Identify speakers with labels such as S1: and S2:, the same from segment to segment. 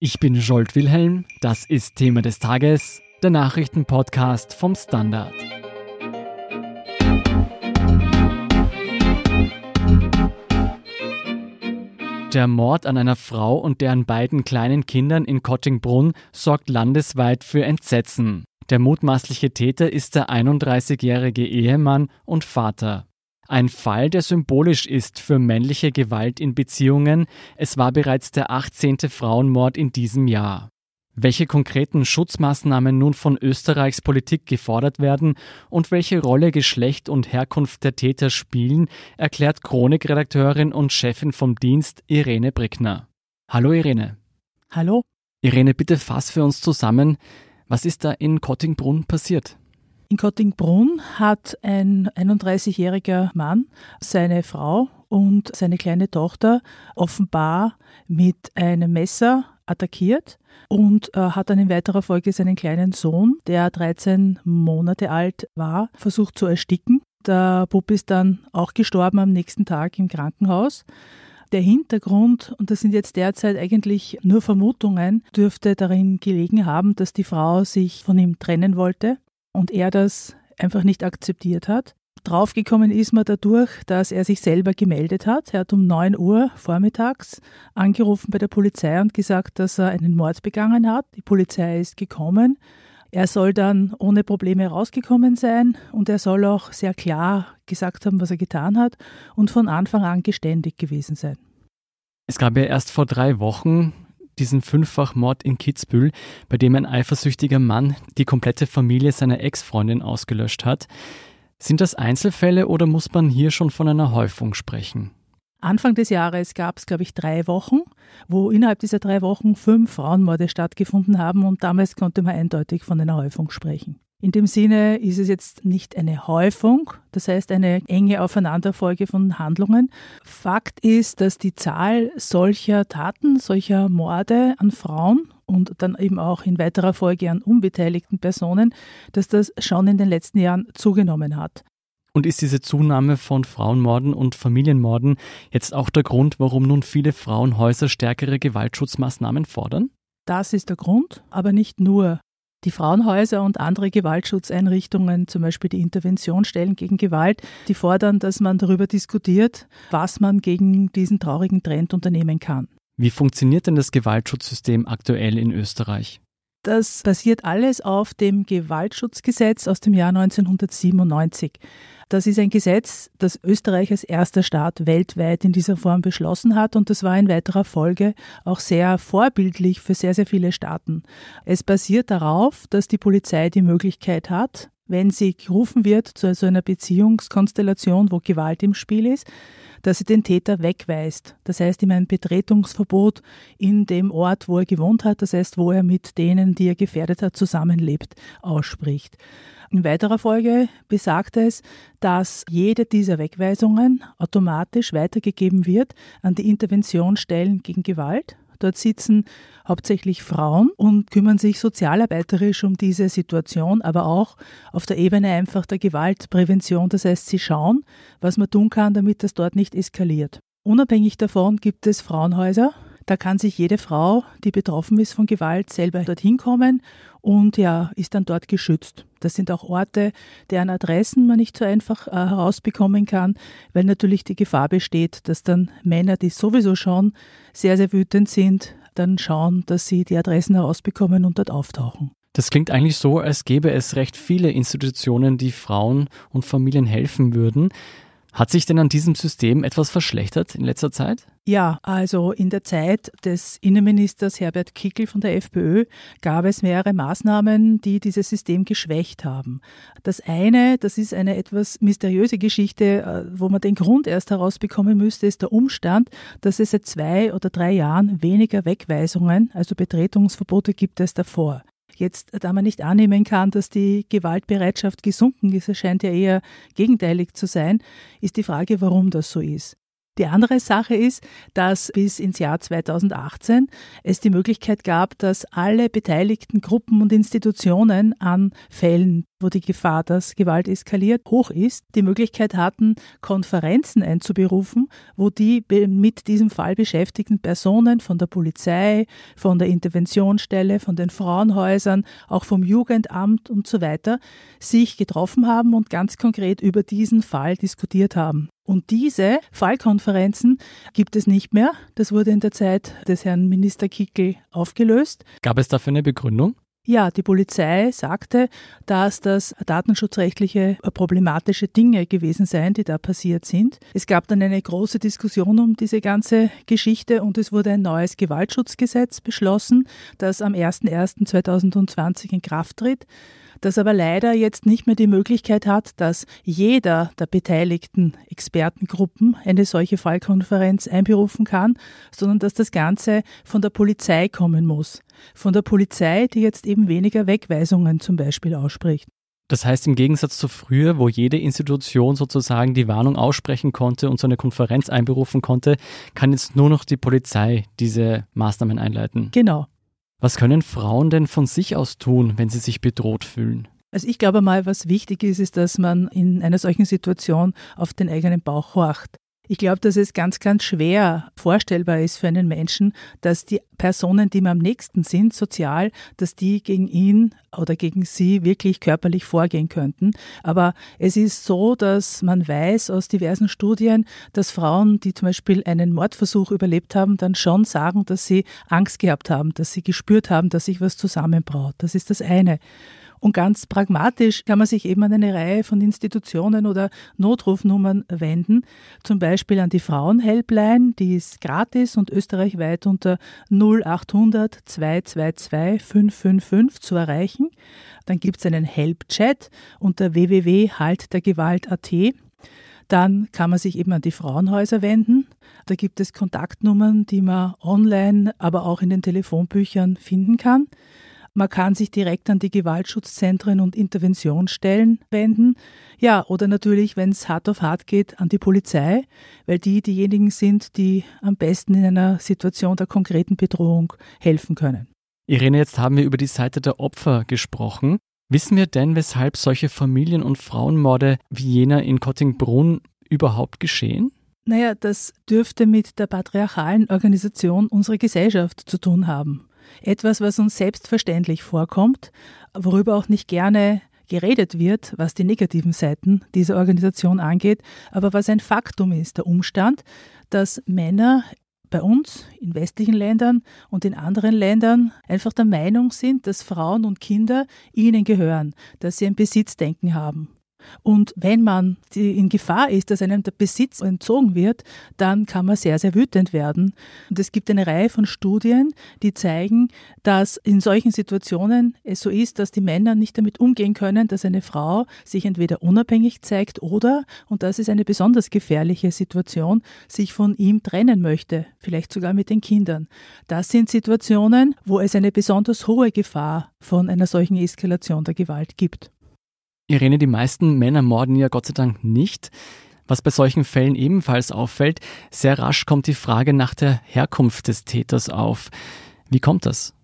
S1: Ich bin Jolt Wilhelm, das ist Thema des Tages, der Nachrichtenpodcast vom Standard. Der Mord an einer Frau und deren beiden kleinen Kindern in Kottingbrunn sorgt landesweit für Entsetzen. Der mutmaßliche Täter ist der 31-jährige Ehemann und Vater. Ein Fall, der symbolisch ist für männliche Gewalt in Beziehungen. Es war bereits der 18. Frauenmord in diesem Jahr. Welche konkreten Schutzmaßnahmen nun von Österreichs Politik gefordert werden und welche Rolle Geschlecht und Herkunft der Täter spielen, erklärt Chronikredakteurin und Chefin vom Dienst Irene Brickner. Hallo Irene.
S2: Hallo.
S1: Irene, bitte fass für uns zusammen, was ist da in Kottingbrunn passiert?
S2: In Kottingbrunn hat ein 31-jähriger Mann seine Frau und seine kleine Tochter offenbar mit einem Messer attackiert und äh, hat dann in weiterer Folge seinen kleinen Sohn, der 13 Monate alt war, versucht zu ersticken. Der Bub ist dann auch gestorben am nächsten Tag im Krankenhaus. Der Hintergrund, und das sind jetzt derzeit eigentlich nur Vermutungen, dürfte darin gelegen haben, dass die Frau sich von ihm trennen wollte und er das einfach nicht akzeptiert hat. Draufgekommen ist man dadurch, dass er sich selber gemeldet hat. Er hat um 9 Uhr vormittags angerufen bei der Polizei und gesagt, dass er einen Mord begangen hat. Die Polizei ist gekommen. Er soll dann ohne Probleme rausgekommen sein und er soll auch sehr klar gesagt haben, was er getan hat und von Anfang an geständig gewesen sein.
S1: Es gab ja erst vor drei Wochen diesen Fünffachmord in Kitzbühel, bei dem ein eifersüchtiger Mann die komplette Familie seiner Ex-Freundin ausgelöscht hat. Sind das Einzelfälle oder muss man hier schon von einer Häufung sprechen?
S2: Anfang des Jahres gab es, glaube ich, drei Wochen, wo innerhalb dieser drei Wochen fünf Frauenmorde stattgefunden haben und damals konnte man eindeutig von einer Häufung sprechen. In dem Sinne ist es jetzt nicht eine Häufung, das heißt eine enge Aufeinanderfolge von Handlungen. Fakt ist, dass die Zahl solcher Taten, solcher Morde an Frauen und dann eben auch in weiterer Folge an unbeteiligten Personen, dass das schon in den letzten Jahren zugenommen hat.
S1: Und ist diese Zunahme von Frauenmorden und Familienmorden jetzt auch der Grund, warum nun viele Frauenhäuser stärkere Gewaltschutzmaßnahmen fordern?
S2: Das ist der Grund, aber nicht nur. Die Frauenhäuser und andere Gewaltschutzeinrichtungen, zum Beispiel die Interventionsstellen gegen Gewalt, die fordern, dass man darüber diskutiert, was man gegen diesen traurigen Trend unternehmen kann.
S1: Wie funktioniert denn das Gewaltschutzsystem aktuell in Österreich?
S2: Das basiert alles auf dem Gewaltschutzgesetz aus dem Jahr 1997. Das ist ein Gesetz, das Österreich als erster Staat weltweit in dieser Form beschlossen hat und das war in weiterer Folge auch sehr vorbildlich für sehr, sehr viele Staaten. Es basiert darauf, dass die Polizei die Möglichkeit hat, wenn sie gerufen wird zu so einer Beziehungskonstellation, wo Gewalt im Spiel ist, dass sie den Täter wegweist. Das heißt, ihm ein Betretungsverbot in dem Ort, wo er gewohnt hat, das heißt, wo er mit denen, die er gefährdet hat, zusammenlebt, ausspricht. In weiterer Folge besagt es, dass jede dieser Wegweisungen automatisch weitergegeben wird an die Interventionsstellen gegen Gewalt. Dort sitzen hauptsächlich Frauen und kümmern sich sozialarbeiterisch um diese Situation, aber auch auf der Ebene einfach der Gewaltprävention. Das heißt, sie schauen, was man tun kann, damit das dort nicht eskaliert. Unabhängig davon gibt es Frauenhäuser, da kann sich jede Frau, die betroffen ist von Gewalt, selber dorthin kommen und ja, ist dann dort geschützt. Das sind auch Orte, deren Adressen man nicht so einfach äh, herausbekommen kann, weil natürlich die Gefahr besteht, dass dann Männer, die sowieso schon sehr, sehr wütend sind, dann schauen, dass sie die Adressen herausbekommen und dort auftauchen.
S1: Das klingt eigentlich so, als gäbe es recht viele Institutionen, die Frauen und Familien helfen würden. Hat sich denn an diesem System etwas verschlechtert in letzter Zeit?
S2: Ja, also in der Zeit des Innenministers Herbert Kickel von der FPÖ gab es mehrere Maßnahmen, die dieses System geschwächt haben. Das eine, das ist eine etwas mysteriöse Geschichte, äh, wo man den Grund erst herausbekommen müsste, ist der Umstand, dass es seit zwei oder drei Jahren weniger Wegweisungen, also Betretungsverbote gibt als davor. Jetzt, da man nicht annehmen kann, dass die Gewaltbereitschaft gesunken ist, es scheint ja eher gegenteilig zu sein, ist die Frage, warum das so ist. Die andere Sache ist, dass bis ins Jahr 2018 es die Möglichkeit gab, dass alle beteiligten Gruppen und Institutionen an Fällen, wo die Gefahr, dass Gewalt eskaliert, hoch ist, die Möglichkeit hatten, Konferenzen einzuberufen, wo die mit diesem Fall beschäftigten Personen von der Polizei, von der Interventionsstelle, von den Frauenhäusern, auch vom Jugendamt und so weiter sich getroffen haben und ganz konkret über diesen Fall diskutiert haben. Und diese Fallkonferenzen gibt es nicht mehr. Das wurde in der Zeit des Herrn Minister Kickel aufgelöst.
S1: Gab es dafür eine Begründung?
S2: Ja, die Polizei sagte, dass das datenschutzrechtliche äh, problematische Dinge gewesen seien, die da passiert sind. Es gab dann eine große Diskussion um diese ganze Geschichte und es wurde ein neues Gewaltschutzgesetz beschlossen, das am 01.01.2020 in Kraft tritt das aber leider jetzt nicht mehr die Möglichkeit hat, dass jeder der beteiligten Expertengruppen eine solche Fallkonferenz einberufen kann, sondern dass das Ganze von der Polizei kommen muss. Von der Polizei, die jetzt eben weniger Wegweisungen zum Beispiel ausspricht.
S1: Das heißt, im Gegensatz zu früher, wo jede Institution sozusagen die Warnung aussprechen konnte und so eine Konferenz einberufen konnte, kann jetzt nur noch die Polizei diese Maßnahmen einleiten.
S2: Genau.
S1: Was können Frauen denn von sich aus tun, wenn sie sich bedroht fühlen?
S2: Also ich glaube mal, was wichtig ist, ist, dass man in einer solchen Situation auf den eigenen Bauch horcht. Ich glaube, dass es ganz, ganz schwer vorstellbar ist für einen Menschen, dass die Personen, die ihm am nächsten sind, sozial, dass die gegen ihn oder gegen sie wirklich körperlich vorgehen könnten. Aber es ist so, dass man weiß aus diversen Studien, dass Frauen, die zum Beispiel einen Mordversuch überlebt haben, dann schon sagen, dass sie Angst gehabt haben, dass sie gespürt haben, dass sich was zusammenbraut. Das ist das eine. Und ganz pragmatisch kann man sich eben an eine Reihe von Institutionen oder Notrufnummern wenden, zum Beispiel an die Frauenhelpline, die ist gratis und österreichweit unter 0800 222 555 zu erreichen. Dann gibt es einen Help-Chat unter www.haltdergewalt.at. Dann kann man sich eben an die Frauenhäuser wenden. Da gibt es Kontaktnummern, die man online, aber auch in den Telefonbüchern finden kann. Man kann sich direkt an die Gewaltschutzzentren und Interventionsstellen wenden. Ja, oder natürlich, wenn es hart auf hart geht, an die Polizei, weil die diejenigen sind, die am besten in einer Situation der konkreten Bedrohung helfen können.
S1: Irene, jetzt haben wir über die Seite der Opfer gesprochen. Wissen wir denn, weshalb solche Familien- und Frauenmorde wie jener in Kottingbrunn überhaupt geschehen?
S2: Naja, das dürfte mit der patriarchalen Organisation unserer Gesellschaft zu tun haben. Etwas, was uns selbstverständlich vorkommt, worüber auch nicht gerne geredet wird, was die negativen Seiten dieser Organisation angeht, aber was ein Faktum ist, der Umstand, dass Männer bei uns in westlichen Ländern und in anderen Ländern einfach der Meinung sind, dass Frauen und Kinder ihnen gehören, dass sie ein Besitzdenken haben. Und wenn man in Gefahr ist, dass einem der Besitz entzogen wird, dann kann man sehr, sehr wütend werden. Und es gibt eine Reihe von Studien, die zeigen, dass in solchen Situationen es so ist, dass die Männer nicht damit umgehen können, dass eine Frau sich entweder unabhängig zeigt oder, und das ist eine besonders gefährliche Situation, sich von ihm trennen möchte, vielleicht sogar mit den Kindern. Das sind Situationen, wo es eine besonders hohe Gefahr von einer solchen Eskalation der Gewalt gibt.
S1: Irene, die meisten Männer morden ja Gott sei Dank nicht. Was bei solchen Fällen ebenfalls auffällt, sehr rasch kommt die Frage nach der Herkunft des Täters auf. Wie kommt das?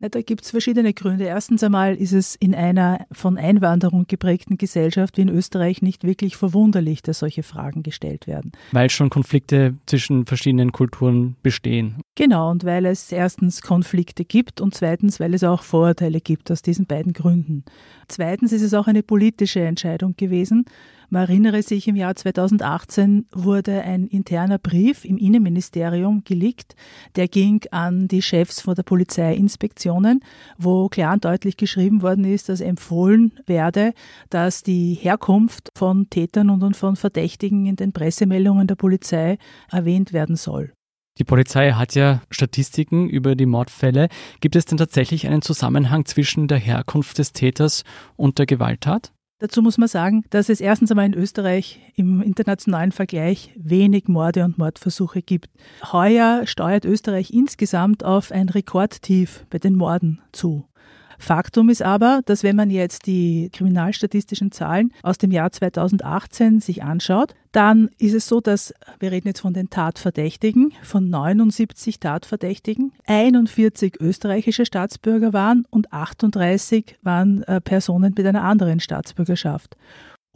S2: Da gibt es verschiedene Gründe. Erstens einmal ist es in einer von Einwanderung geprägten Gesellschaft wie in Österreich nicht wirklich verwunderlich, dass solche Fragen gestellt werden.
S1: Weil schon Konflikte zwischen verschiedenen Kulturen bestehen.
S2: Genau, und weil es erstens Konflikte gibt und zweitens, weil es auch Vorurteile gibt aus diesen beiden Gründen. Zweitens ist es auch eine politische Entscheidung gewesen. Man erinnere sich, im Jahr 2018 wurde ein interner Brief im Innenministerium geleakt. Der ging an die Chefs von der Polizeiinspektionen, wo klar und deutlich geschrieben worden ist, dass empfohlen werde, dass die Herkunft von Tätern und von Verdächtigen in den Pressemeldungen der Polizei erwähnt werden soll.
S1: Die Polizei hat ja Statistiken über die Mordfälle. Gibt es denn tatsächlich einen Zusammenhang zwischen der Herkunft des Täters und der Gewalttat?
S2: Dazu muss man sagen, dass es erstens einmal in Österreich im internationalen Vergleich wenig Morde und Mordversuche gibt. Heuer steuert Österreich insgesamt auf ein Rekordtief bei den Morden zu. Faktum ist aber, dass wenn man jetzt die kriminalstatistischen Zahlen aus dem Jahr 2018 sich anschaut, dann ist es so, dass wir reden jetzt von den Tatverdächtigen, von 79 Tatverdächtigen, 41 österreichische Staatsbürger waren und 38 waren äh, Personen mit einer anderen Staatsbürgerschaft.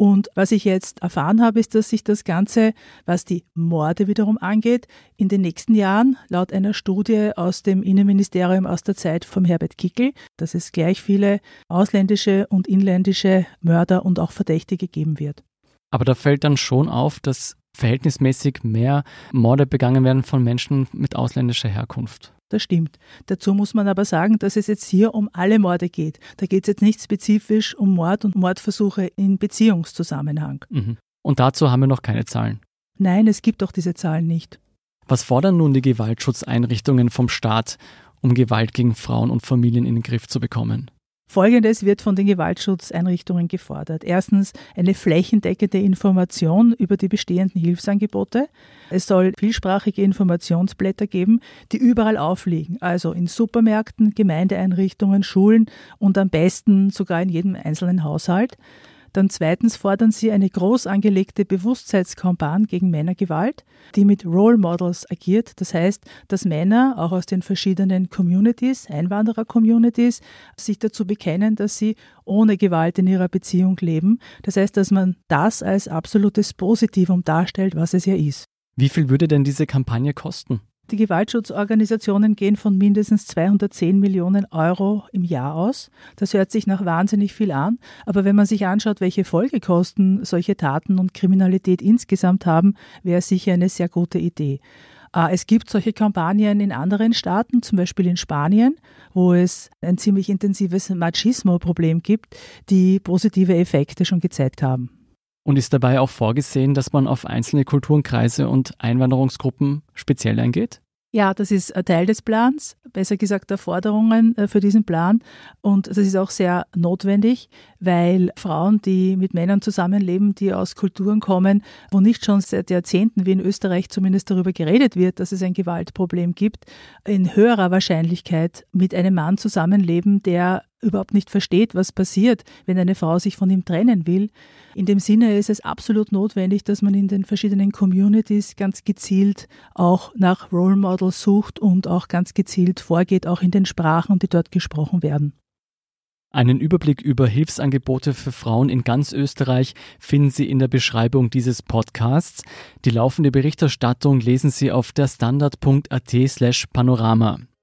S2: Und was ich jetzt erfahren habe, ist, dass sich das Ganze, was die Morde wiederum angeht, in den nächsten Jahren laut einer Studie aus dem Innenministerium aus der Zeit vom Herbert Kickel, dass es gleich viele ausländische und inländische Mörder und auch Verdächtige geben wird.
S1: Aber da fällt dann schon auf, dass verhältnismäßig mehr Morde begangen werden von Menschen mit ausländischer Herkunft.
S2: Das stimmt. Dazu muss man aber sagen, dass es jetzt hier um alle Morde geht. Da geht es jetzt nicht spezifisch um Mord und Mordversuche in Beziehungszusammenhang.
S1: Mhm. Und dazu haben wir noch keine Zahlen.
S2: Nein, es gibt auch diese Zahlen nicht.
S1: Was fordern nun die Gewaltschutzeinrichtungen vom Staat, um Gewalt gegen Frauen und Familien in den Griff zu bekommen?
S2: Folgendes wird von den Gewaltschutzeinrichtungen gefordert. Erstens eine flächendeckende Information über die bestehenden Hilfsangebote. Es soll vielsprachige Informationsblätter geben, die überall aufliegen, also in Supermärkten, Gemeindeeinrichtungen, Schulen und am besten sogar in jedem einzelnen Haushalt. Dann zweitens fordern sie eine groß angelegte Bewusstseinskampagne gegen Männergewalt, die mit Role Models agiert. Das heißt, dass Männer auch aus den verschiedenen Communities, Einwanderer-Communities, sich dazu bekennen, dass sie ohne Gewalt in ihrer Beziehung leben. Das heißt, dass man das als absolutes Positivum darstellt, was es ja ist.
S1: Wie viel würde denn diese Kampagne kosten?
S2: Die Gewaltschutzorganisationen gehen von mindestens 210 Millionen Euro im Jahr aus. Das hört sich nach wahnsinnig viel an, aber wenn man sich anschaut, welche Folgekosten solche Taten und Kriminalität insgesamt haben, wäre es sicher eine sehr gute Idee. Äh, es gibt solche Kampagnen in anderen Staaten, zum Beispiel in Spanien, wo es ein ziemlich intensives Machismo-Problem gibt, die positive Effekte schon gezeigt haben.
S1: Und ist dabei auch vorgesehen, dass man auf einzelne Kulturenkreise und Einwanderungsgruppen speziell eingeht?
S2: Ja, das ist Teil des Plans, besser gesagt der Forderungen äh, für diesen Plan. Und das ist auch sehr notwendig, weil Frauen, die mit Männern zusammenleben, die aus Kulturen kommen, wo nicht schon seit Jahrzehnten wie in Österreich zumindest darüber geredet wird, dass es ein Gewaltproblem gibt, in höherer Wahrscheinlichkeit mit einem Mann zusammenleben, der überhaupt nicht versteht, was passiert, wenn eine Frau sich von ihm trennen will. In dem Sinne ist es absolut notwendig, dass man in den verschiedenen Communities ganz gezielt auch nach Role Models sucht und auch ganz gezielt vorgeht, auch in den Sprachen, die dort gesprochen werden.
S1: Einen Überblick über Hilfsangebote für Frauen in ganz Österreich finden Sie in der Beschreibung dieses Podcasts. Die laufende Berichterstattung lesen Sie auf der standard.at slash panorama.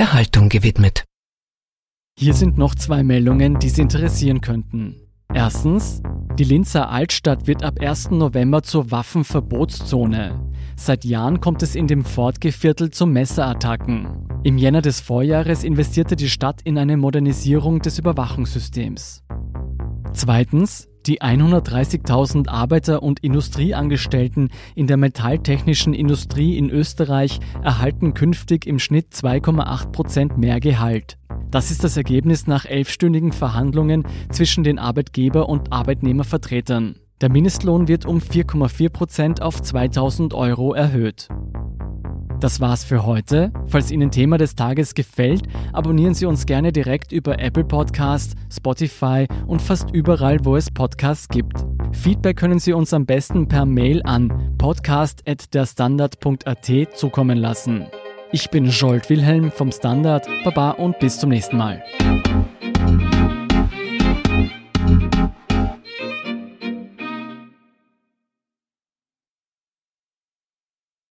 S3: der Haltung gewidmet.
S1: Hier sind noch zwei Meldungen, die Sie interessieren könnten. Erstens, die Linzer Altstadt wird ab 1. November zur Waffenverbotszone. Seit Jahren kommt es in dem Fortgeviertel zu Messerattacken. Im Jänner des Vorjahres investierte die Stadt in eine Modernisierung des Überwachungssystems. Zweitens, die 130.000 Arbeiter und Industrieangestellten in der metalltechnischen Industrie in Österreich erhalten künftig im Schnitt 2,8 Prozent mehr Gehalt. Das ist das Ergebnis nach elfstündigen Verhandlungen zwischen den Arbeitgeber- und Arbeitnehmervertretern. Der Mindestlohn wird um 4,4 Prozent auf 2000 Euro erhöht. Das war's für heute. Falls Ihnen Thema des Tages gefällt, abonnieren Sie uns gerne direkt über Apple Podcast, Spotify und fast überall, wo es Podcasts gibt. Feedback können Sie uns am besten per Mail an podcast@derstandard.at zukommen lassen. Ich bin Jolt Wilhelm vom Standard. Baba und bis zum nächsten Mal.